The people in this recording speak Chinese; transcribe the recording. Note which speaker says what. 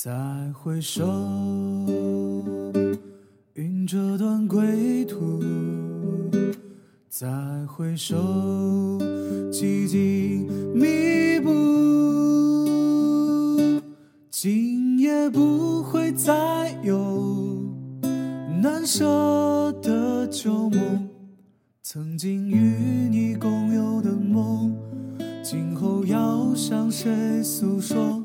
Speaker 1: 再回首，云遮断归途；再回首，寂静密布。今夜不会再有难舍的旧梦，曾经与你共有的梦，今后要向谁诉说？